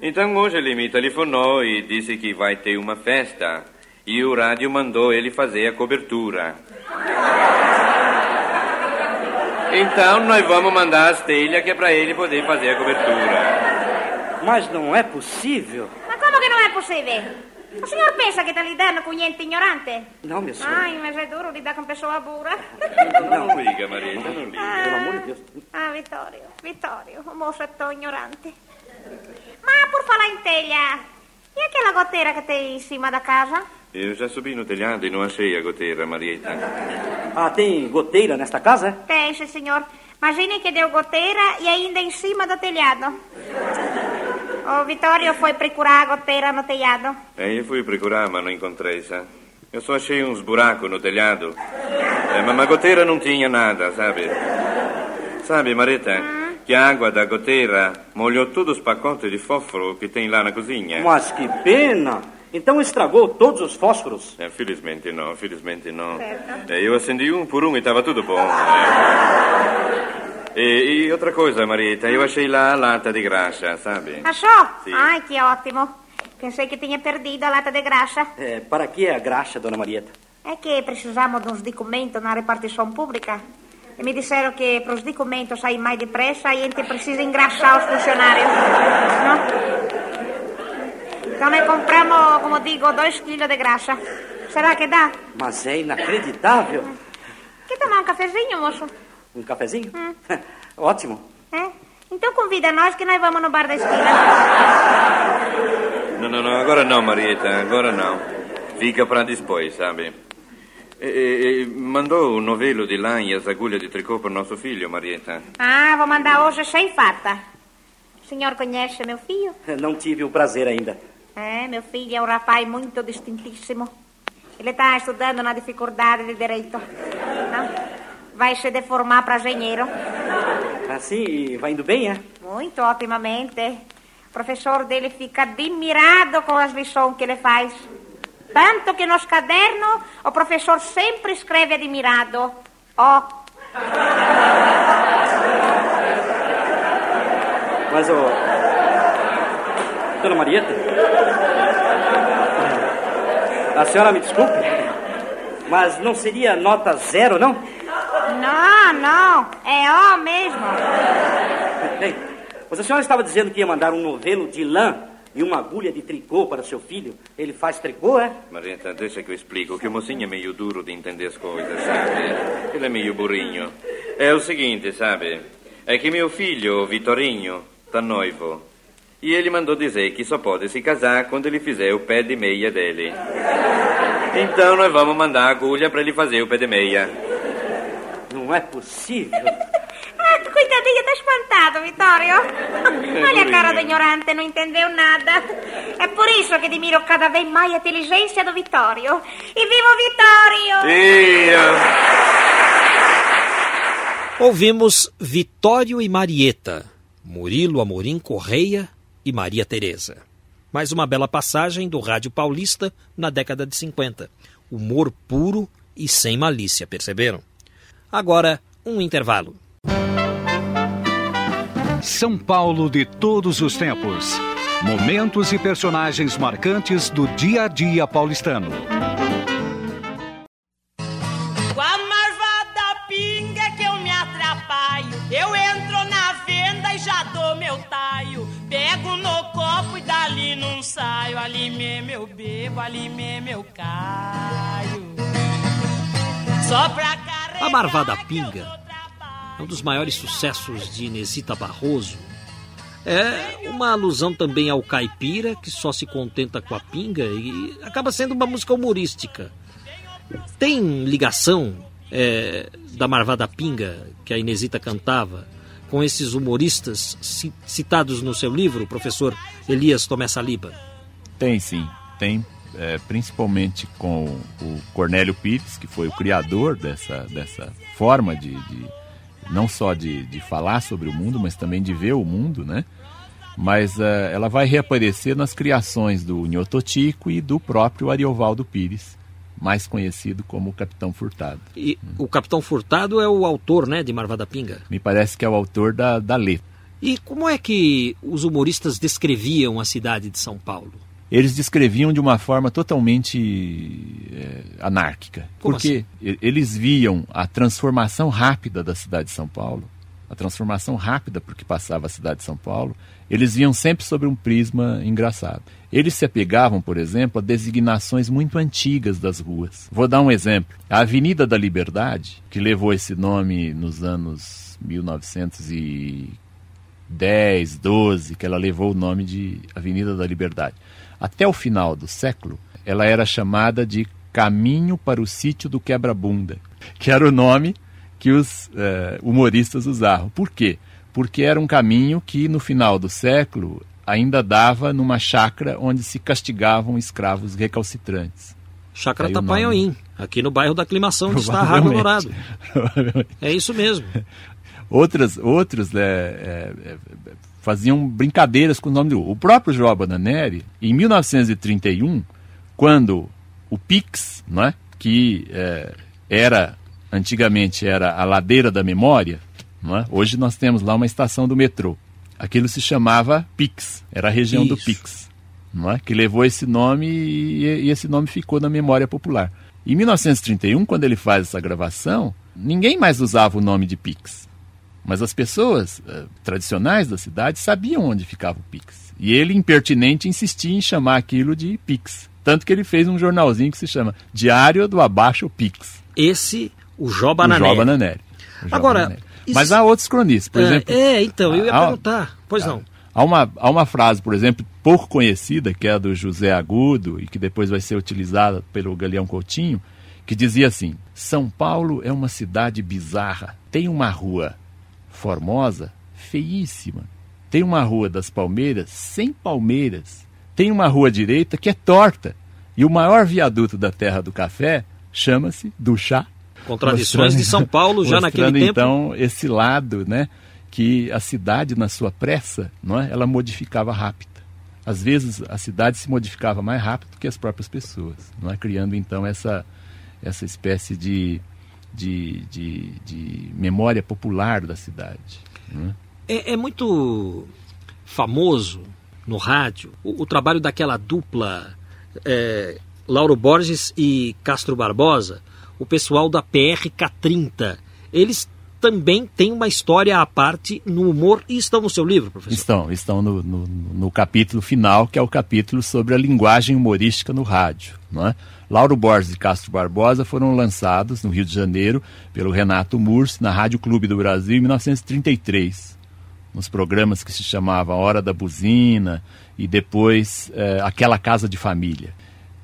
S13: Então hoje ele me telefonou e disse que vai ter uma festa. E o rádio mandou ele fazer a cobertura. Então nós vamos mandar as telhas que é para ele poder fazer a cobertura.
S11: Mas não é possível.
S12: Mas como que não é possível? O senhor pensa que está lidando com gente ignorante?
S11: Não, minha senhora.
S12: Ai, mas é duro lidar com pessoa burra.
S13: Não liga, Marieta, não liga.
S11: Pelo amor de Deus.
S12: Ah, Vittorio, Vittorio, o moço é tão ignorante. Mas por falar em telha, e aquela goteira que tem em cima da casa?
S13: Eu já subi no telhado e não achei a goteira, Marieta.
S11: Ah, tem goteira nesta casa, é?
S12: Tem, sim, senhor. Imagine que deu goteira e ainda em cima do telhado. O Vittorio foi procurar a goteira no telhado.
S13: Aí eu fui procurar, mas não encontrei, sabe? Eu só achei uns buracos no telhado. É, mas a goteira não tinha nada, sabe? Sabe, Marita, que a água da goteira molhou todos os pacotes de fósforo que tem lá na cozinha.
S11: Mas que pena! Então estragou todos os fósforos?
S13: É, felizmente não, felizmente não.
S11: Certo.
S13: É, eu acendi um por um e estava tudo bom. É. E, e outra coisa, Marieta, eu achei lá a lata de graxa, sabe?
S12: Achou?
S13: Sim.
S12: Ai, que ótimo. Pensei que tinha perdido a lata de graxa.
S11: É, para que a graxa, dona Marieta?
S12: É que precisamos de uns documentos na repartição pública. E me disseram que para os documentos sair mais depressa, a gente precisa engraxar os funcionários. Não? Então nós compramos, como digo, dois quilos de graxa. Será que dá?
S11: Mas é inacreditável.
S12: Quer tomar um cafezinho, moço?
S11: Um cafezinho? Ótimo.
S12: É? Então convida nós que nós vamos no bar da esquina.
S13: Não, não, não, agora não, Marieta, agora não. Fica para depois, sabe? E, e, mandou o novelo de lã e as agulhas de tricô para o nosso filho, Marieta.
S12: Ah, vou mandar hoje sem farta. O senhor conhece meu filho?
S11: Não tive o prazer ainda.
S12: É, meu filho é um rapaz muito distintíssimo. Ele está estudando na dificuldade de direito. Não? Vai se deformar para engenheiro.
S11: Assim, vai indo bem, é?
S12: Muito otimamente. O professor dele fica admirado com as lições que ele faz. Tanto que nos cadernos o professor sempre escreve admirado. Ó.
S11: Mas, ô. Dona Marieta? A senhora me desculpe, mas não seria nota zero, não?
S12: Não, não. É ó mesmo.
S11: Ei, mas a senhora estava dizendo que ia mandar um novelo de lã e uma agulha de tricô para seu filho. Ele faz tricô, é?
S13: Marieta, deixa que eu explico, que o mocinho é meio duro de entender as coisas, sabe? Ele é meio burrinho. É o seguinte, sabe? É que meu filho, Vitorinho, tá noivo. E ele mandou dizer que só pode se casar quando ele fizer o pé de meia dele. Então nós vamos mandar a agulha para ele fazer o pé de meia.
S11: Não é possível.
S12: Ah, coitadinho, tá espantado, Vitório. Olha a cara do ignorante, não entendeu nada. É por isso que admiro cada vez mais a inteligência do Vitório. E viva o Vitório!
S2: Ouvimos Vitório e Marieta, Murilo Amorim Correia e Maria Teresa. Mais uma bela passagem do rádio paulista na década de 50. Humor puro e sem malícia, perceberam? Agora, um intervalo.
S7: São Paulo de todos os tempos. Momentos e personagens marcantes do dia a dia paulistano.
S1: Pego no copo e dali não saio. Ali mesmo eu bebo, ali mesmo eu caio. Só pra carregar
S2: A Marvada Pinga é um dos maiores sucessos de Inesita Barroso. É uma alusão também ao caipira, que só se contenta com a pinga e acaba sendo uma música humorística. Tem ligação é, da Marvada Pinga, que a Inesita cantava, com esses humoristas ci- citados no seu livro, professor Elias Tomé Saliba?
S3: Tem sim, tem é, principalmente com o Cornélio Pires, que foi o criador dessa, dessa forma de, de- não só de, de falar sobre o mundo, mas também de ver o mundo, né? Mas é, ela vai reaparecer nas criações do Nhototico e do próprio Ariovaldo Pires, mais conhecido como o Capitão Furtado.
S2: E o Capitão Furtado é o autor né, de Marvada Pinga.
S3: Me parece que é o autor da, da letra.
S2: E como é que os humoristas descreviam a cidade de São Paulo?
S3: eles descreviam de uma forma totalmente é, anárquica.
S2: Como
S3: porque e- eles viam a transformação rápida da cidade de São Paulo, a transformação rápida por que passava a cidade de São Paulo, eles viam sempre sobre um prisma engraçado. Eles se apegavam, por exemplo, a designações muito antigas das ruas. Vou dar um exemplo. A Avenida da Liberdade, que levou esse nome nos anos 1910, 12, que ela levou o nome de Avenida da Liberdade. Até o final do século, ela era chamada de Caminho para o Sítio do Quebra-Bunda, que era o nome que os eh, humoristas usavam. Por quê? Porque era um caminho que, no final do século, ainda dava numa chácara onde se castigavam escravos recalcitrantes.
S2: Chácara Tapanhoim, aqui no bairro da Aclimação, onde está a Rádio. Dourado. É isso mesmo.
S3: Outras, outros né, é, é, faziam brincadeiras com o nome do. O próprio João Bananeri, em 1931, quando o Pix, não é? que é, era antigamente era a ladeira da memória, é? hoje nós temos lá uma estação do metrô. Aquilo se chamava Pix, era a região do
S2: Isso.
S3: Pix, não é? que levou esse nome e, e esse nome ficou na memória popular. Em 1931, quando ele faz essa gravação, ninguém mais usava o nome de Pix. Mas as pessoas eh, tradicionais da cidade sabiam onde ficava o Pix. E ele, impertinente, insistia em chamar aquilo de Pix. Tanto que ele fez um jornalzinho que se chama Diário do Abaixo Pix.
S2: Esse, o Jó Bananelli.
S3: O Jó Bananelli. O Jó
S2: Agora,
S3: Mas há outros cronistas, por
S2: é,
S3: exemplo.
S2: É, então, eu ia
S3: há-
S2: perguntar. Pois não.
S3: Há uma, há uma frase, por exemplo, pouco conhecida, que é a do José Agudo, e que depois vai ser utilizada pelo Galeão Coutinho, que dizia assim: São Paulo é uma cidade bizarra. Tem uma rua formosa, feíssima. Tem uma rua das palmeiras, sem palmeiras. Tem uma rua direita que é torta. E o maior viaduto da Terra do Café chama-se do chá.
S2: Contradições de São Paulo já naquele tempo.
S3: então esse lado, né, que a cidade na sua pressa, não é, ela modificava rápido. Às vezes a cidade se modificava mais rápido que as próprias pessoas, não é, criando então essa essa espécie de de, de, de memória popular da cidade. não é?
S2: É, é muito famoso no rádio o, o trabalho daquela dupla é, Lauro Borges e Castro Barbosa, o pessoal da PRK30. Eles também têm uma história à parte no humor e estão no seu livro, professor.
S3: Estão, estão no, no, no capítulo final, que é o capítulo sobre a linguagem humorística no rádio. Não é? Lauro Borges e Castro Barbosa foram lançados no Rio de Janeiro pelo Renato Mursi na Rádio Clube do Brasil em 1933, nos programas que se chamavam Hora da Buzina e depois eh, Aquela Casa de Família.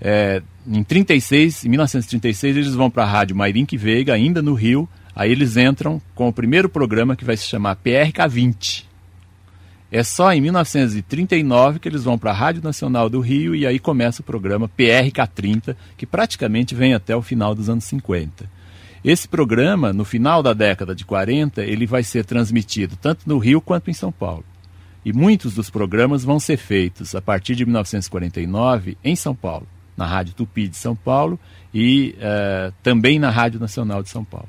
S3: Eh, em 36, em 1936 eles vão para a Rádio Mairink Veiga, ainda no Rio, aí eles entram com o primeiro programa que vai se chamar PRK 20. É só em 1939 que eles vão para a Rádio Nacional do Rio e aí começa o programa PRK30, que praticamente vem até o final dos anos 50. Esse programa, no final da década de 40, ele vai ser transmitido tanto no Rio quanto em São Paulo. E muitos dos programas vão ser feitos a partir de 1949 em São Paulo, na Rádio Tupi de São Paulo e eh, também na Rádio Nacional de São Paulo.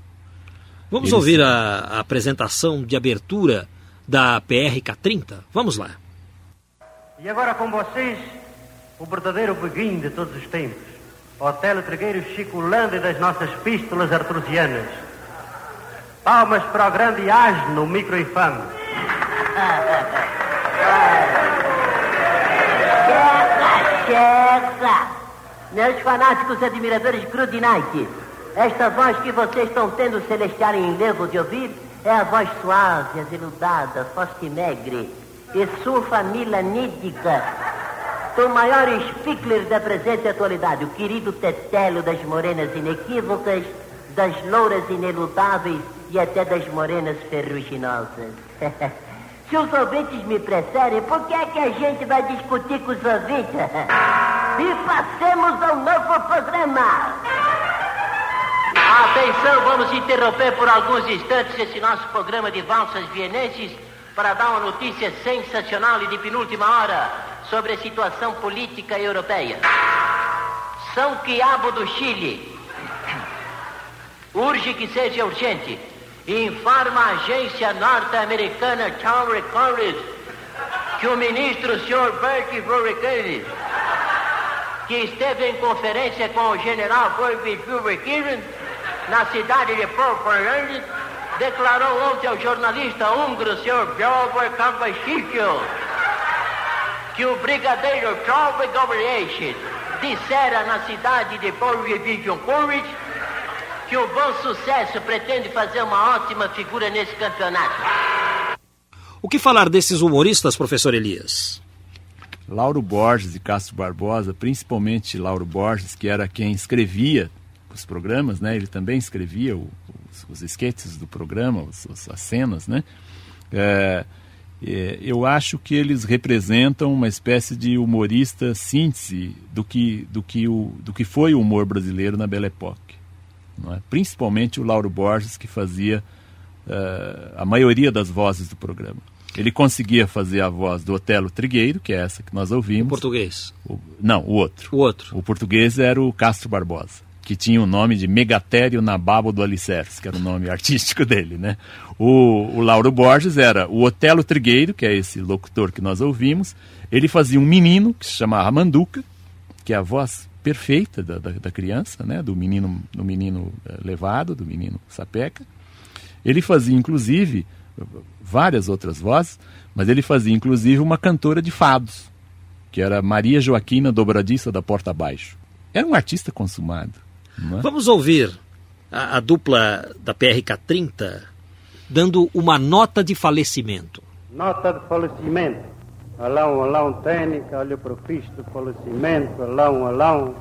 S2: Vamos
S3: Eles-
S2: ouvir a, a apresentação de abertura da PRK30? Vamos lá.
S4: E agora com vocês, o verdadeiro beguim de todos os tempos. Otelo Trigueiro Chico Lande das nossas pístolas artrusianas. Palmas para o grande asno microinfame.
S15: Chega, chega! Meus fanáticos admiradores Grudinite, esta voz que vocês estão tendo celestial em enlevo de ouvir é a voz suave, aveludada, fostimegre e sua família nídica do maior Spickler da presente atualidade, o querido Tetelo das morenas inequívocas, das louras inelutáveis e até das morenas ferruginosas. Se os ouvintes me preferem, por que é que a gente vai discutir com os ouvintes? E passemos ao novo programa. Atenção, vamos interromper por alguns instantes esse nosso programa de valsas vienenses para dar uma notícia sensacional e de penúltima hora sobre a situação política europeia. São Quiabo do Chile urge que seja urgente. Informa a agência norte-americana Charles Corris que o ministro Sr. Bert Vorikane, que esteve em conferência com o general Borbit Vorikane na cidade de Portland, declarou ontem ao jornalista húngaro Sr. Björn Kavashicho que o brigadeiro Charles Gabrielchi dissera na cidade de Porvision Courage que o bom sucesso pretende fazer uma ótima figura nesse campeonato.
S2: O que falar desses humoristas, professor Elias?
S3: Lauro Borges e Castro Barbosa, principalmente Lauro Borges, que era quem escrevia os programas, né? Ele também escrevia o- os, os esquetes do programa, os- as cenas, né? É, é, eu acho que eles representam uma espécie de humorista síntese do que, do que, o, do que foi o humor brasileiro na Belle Époque. é? Principalmente o Lauro Borges, que fazia eh, a maioria das vozes do programa. Ele conseguia fazer a voz do Otelo Trigueiro, que é essa que nós ouvimos. O
S2: português?
S3: não, o outro.
S2: O outro.
S3: O português era o Castro Barbosa, que tinha o nome de Megatério Nababo do Alicerce, que era o nome artístico dele, né? O, o Lauro Borges era o Otelo Trigueiro, que é esse locutor que nós ouvimos. Ele fazia um menino que se chamava Manduca, que é a voz perfeita da, da, da criança, né? Do menino, do menino eh, levado, do menino sapeca. Ele fazia, inclusive, várias outras vozes, mas ele fazia, inclusive, uma cantora de fados. que era Maria Joaquina Dobradiça da Porta Abaixo. Era um artista consumado. É?
S2: Vamos ouvir a, a, dupla da PRK-30 dando uma nota de falecimento.
S16: Nota de falecimento. Alão, alão, técnica, olha para o fisto, falecimento, alão, alão.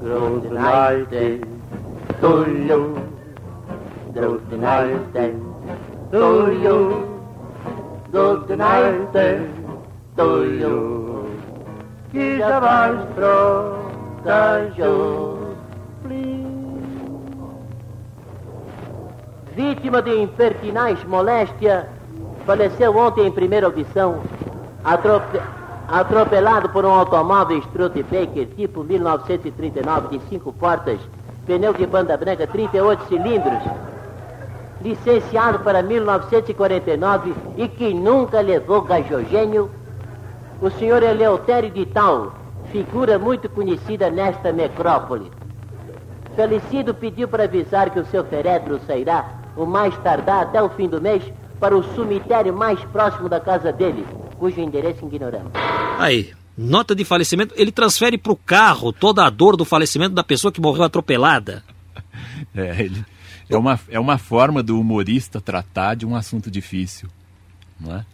S16: Good night, to you. You. Good night, to you. Que já vais trocar
S15: Vítima de impertinaz moléstia, faleceu ontem em primeira audição, atrope... atropelado por um automóvel Baker tipo 1939 de cinco portas, pneu de banda branca 38 cilindros, licenciado para 1949 e que nunca levou gasogênio, o senhor Eleutério de Tal, figura muito conhecida nesta necrópole. Falecido pediu para avisar que o seu féretro sairá o mais tardar até o fim do mês, para o cemitério mais próximo da casa dele, cujo endereço ignoramos.
S2: Aí, nota de falecimento, ele transfere para o carro toda a dor do falecimento da pessoa que morreu atropelada.
S3: É, ele, é, uma, é uma forma do humorista tratar de um assunto difícil. Não é?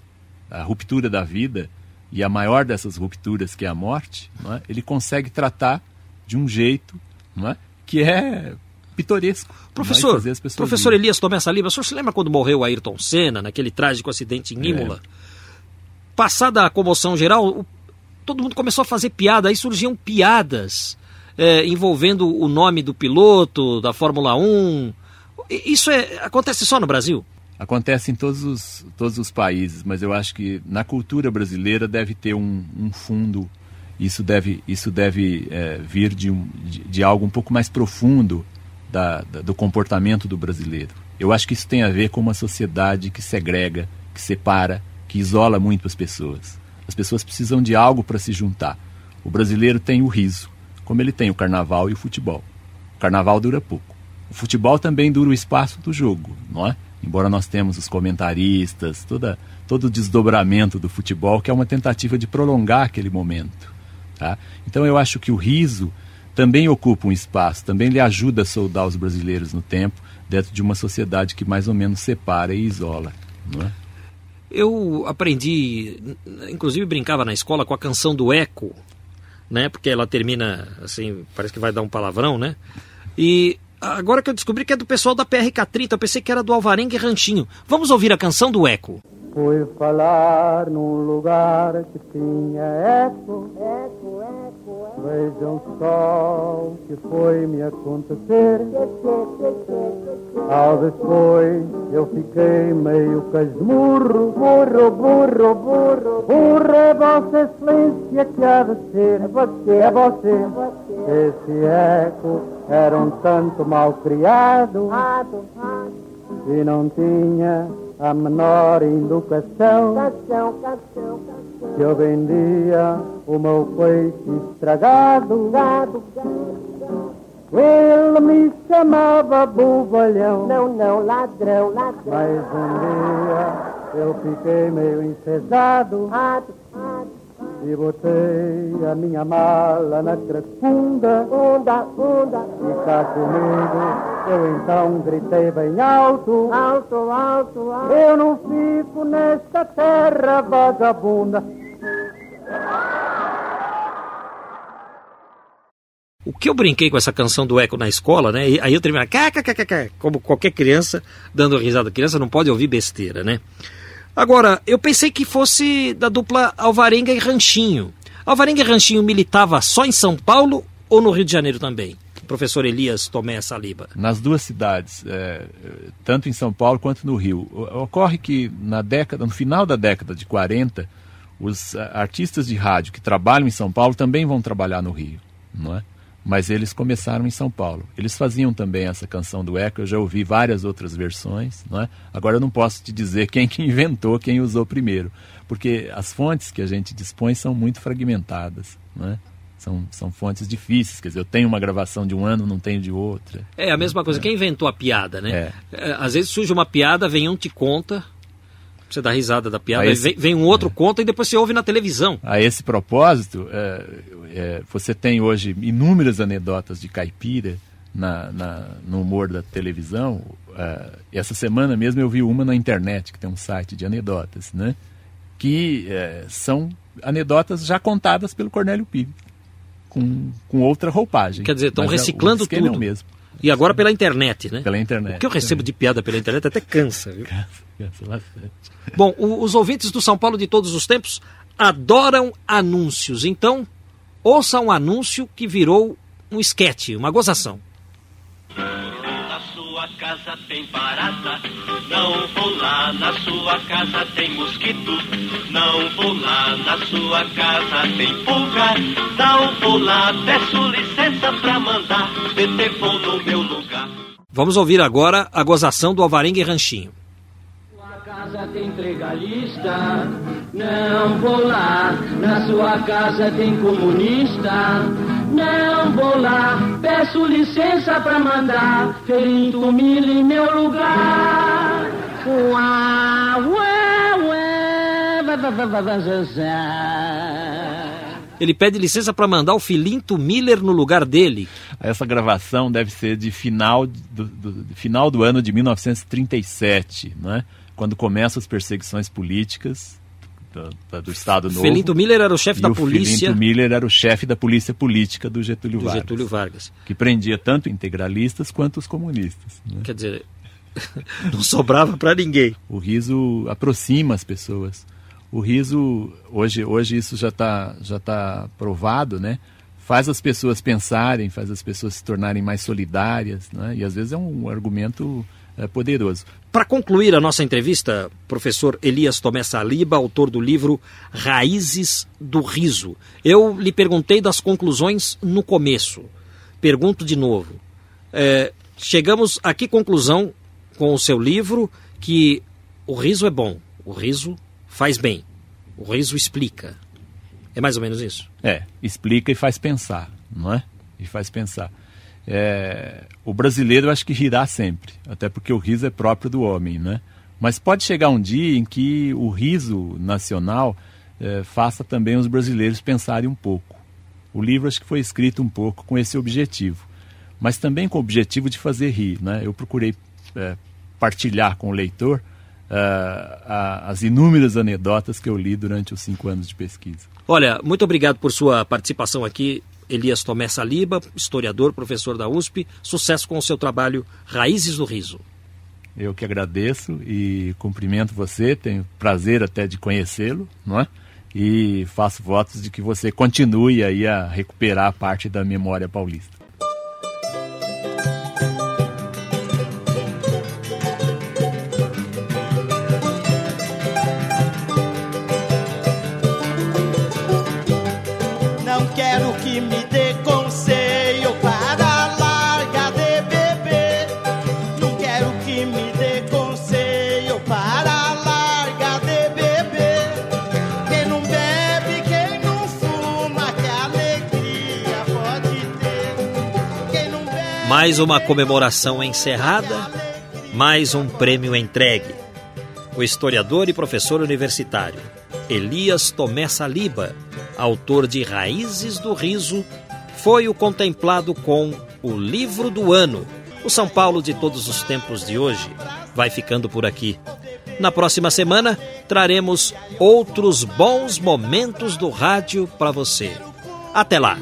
S3: A ruptura da vida, e a maior dessas rupturas, que é a morte, é? ele consegue tratar de um jeito não é? que é pitoresco.
S2: Professor, professor Elias Tomé Saliba, o senhor se lembra quando morreu Ayrton Senna, naquele trágico acidente em Imola? É. Passada a comoção geral, o, todo mundo começou a fazer piada, aí surgiam piadas é, envolvendo o nome do piloto, da Fórmula 1. Isso é, acontece só no Brasil?
S3: Acontece em todos os, todos os países, mas eu acho que na cultura brasileira deve ter um, um fundo isso deve, isso deve é, vir de, um, de, de, algo um pouco mais profundo da, da, do comportamento do brasileiro. Eu acho que isso tem a ver com uma sociedade que segrega, que separa, que isola muito as pessoas. As pessoas precisam de algo para se juntar. O brasileiro tem o riso, como ele tem o carnaval e o futebol. O carnaval dura pouco. O futebol também dura o espaço do jogo, não é? Embora nós temos os comentaristas, toda, todo o desdobramento do futebol, que é uma tentativa de prolongar aquele momento. Tá? Então eu acho que o riso também ocupa um espaço, também lhe ajuda a soldar os brasileiros no tempo, dentro de uma sociedade que mais ou menos separa e isola. Não é?
S2: Eu aprendi, inclusive brincava na escola com a canção do Eco, né? Porque ela termina assim, parece que vai dar um palavrão, né? E agora que eu descobri que é do pessoal da PRK30, eu pensei que era do Alvarengue Ranchinho. Vamos ouvir a canção do Eco.
S16: Fui falar num lugar que tinha eco, eco, eco, eco. Vejam só o que foi me acontecer. Ao depois eu fiquei meio casmurro, burro, burro, burro. Burro é Vossa Excelência que há de ser, é você, é você. Esse eco era um tanto mal criado e não tinha a menor educação. Cação, cação, cação. Que eu vendia o meu peixe estragado. Gado, gado, Ele me chamava bobalhão. Não, não, ladrão, ladrão. Mas um dia eu fiquei meio enfesado. Rato, rato e botei a minha mala na crespunda, funda, funda, e cá comigo. Eu então gritei bem alto, alto, alto, alto. Eu não fico nesta terra vagabunda.
S2: O que eu brinquei com essa canção do Eco na escola, né? E aí eu terminava, como qualquer criança, dando risada. A criança não pode ouvir besteira, né? Agora, eu pensei que fosse da dupla Alvarenga e Ranchinho. Alvarenga e Ranchinho militava só em São Paulo ou no Rio de Janeiro também? Professor Elias Tomé Saliba.
S3: Nas duas cidades, é, tanto em São Paulo quanto no Rio. Ocorre que na década, no final da década de 40, os artistas de rádio que trabalham em São Paulo também vão trabalhar no Rio, não é? Mas eles começaram em São Paulo. Eles faziam também essa canção do Eco, eu já ouvi várias outras versões, não é? Agora eu não posso te dizer quem que inventou, quem usou primeiro, porque as fontes que a gente dispõe são muito fragmentadas, não é? São, são fontes difíceis, quer dizer, eu tenho uma gravação de um ano, não tenho de outra.
S2: É a mesma coisa, é. quem inventou a piada, né? É. é às vezes surge uma piada, vem um te conta, Você dá risada da piada, esse... vem, vem, um outro conto e depois você ouve na televisão.
S3: A esse propósito, é, é, você tem hoje inúmeras anedotas de caipira na, na no humor da televisão. É, essa semana mesmo eu vi uma na internet, que tem um site de anedotas, né? Que é, são anedotas já contadas pelo Cornélio Pires, com, com outra roupagem.
S2: Quer dizer, estão é reciclando tudo.
S3: É o mesmo.
S2: E agora pela internet, né?
S3: Pela internet.
S2: O que eu recebo de piada pela internet até cansa, viu? Cansa, Bom, o, os ouvintes do São Paulo de todos os tempos adoram anúncios. Então, ouça um anúncio que virou um esquete, uma gozação.
S17: Na sua casa tem barata, não vou lá. Na sua casa tem mosquito, não vou lá. Na sua casa tem pulga, não vou lá. Peço licença pra mandar, no meu lugar.
S2: Vamos ouvir agora a gozação do Alvarengue Ranchinho
S18: casa tem tregalista, não vou lá. Na sua casa tem comunista, não vou lá. Peço licença pra mandar ferinto milho em meu lugar. Uá, ué, ué,
S2: ele pede licença para mandar o Filinto Miller no lugar dele.
S3: Essa gravação deve ser de final do, do final do ano de 1937, não é? Quando começam as perseguições políticas do, do Estado Novo.
S2: Felinto Miller era o chefe da polícia.
S3: Felinto Miller era o chefe da polícia política do Getúlio
S2: do
S3: Vargas.
S2: Getúlio Vargas.
S3: Que prendia tanto integralistas quanto os comunistas. Né?
S2: Quer dizer, não sobrava para ninguém.
S3: O riso aproxima as pessoas. O riso, hoje, hoje isso já está já tá provado, né? Faz as pessoas pensarem, faz as pessoas se tornarem mais solidárias, né? E às vezes é um argumento é, poderoso.
S2: Para concluir a nossa entrevista, professor Elias Tomé Saliba, autor do livro Raízes do Riso. Eu lhe perguntei das conclusões no começo. Pergunto de novo. É, chegamos a que conclusão com o seu livro que o riso é bom, o riso faz bem, o riso explica. É mais ou menos isso?
S3: É, explica e faz pensar, não é? E faz pensar. É, o brasileiro acho que rirá sempre, até porque o riso é próprio do homem, né? Mas pode chegar um dia em que o riso nacional é, faça também os brasileiros pensarem um pouco. O livro acho que foi escrito um pouco com esse objetivo, mas também com o objetivo de fazer rir, né? Eu procurei é, partilhar com o leitor uh, a, as inúmeras anedotas que eu li durante os cinco anos de pesquisa.
S2: Olha, muito obrigado por sua participação aqui Elias Tomé Saliba, historiador, professor da USP. Sucesso com o seu trabalho Raízes do Riso.
S3: Eu que agradeço e cumprimento você, tenho prazer até de conhecê-lo, não é? E faço votos de que você continue aí a recuperar parte da memória paulista.
S2: Mais uma comemoração encerrada, mais um prêmio entregue. O historiador e professor universitário Elias Tomé Saliba, autor de Raízes do Riso, foi o contemplado com o livro do ano. O São Paulo de todos os tempos de hoje vai ficando por aqui. Na próxima semana traremos outros bons momentos do rádio para você. Até lá!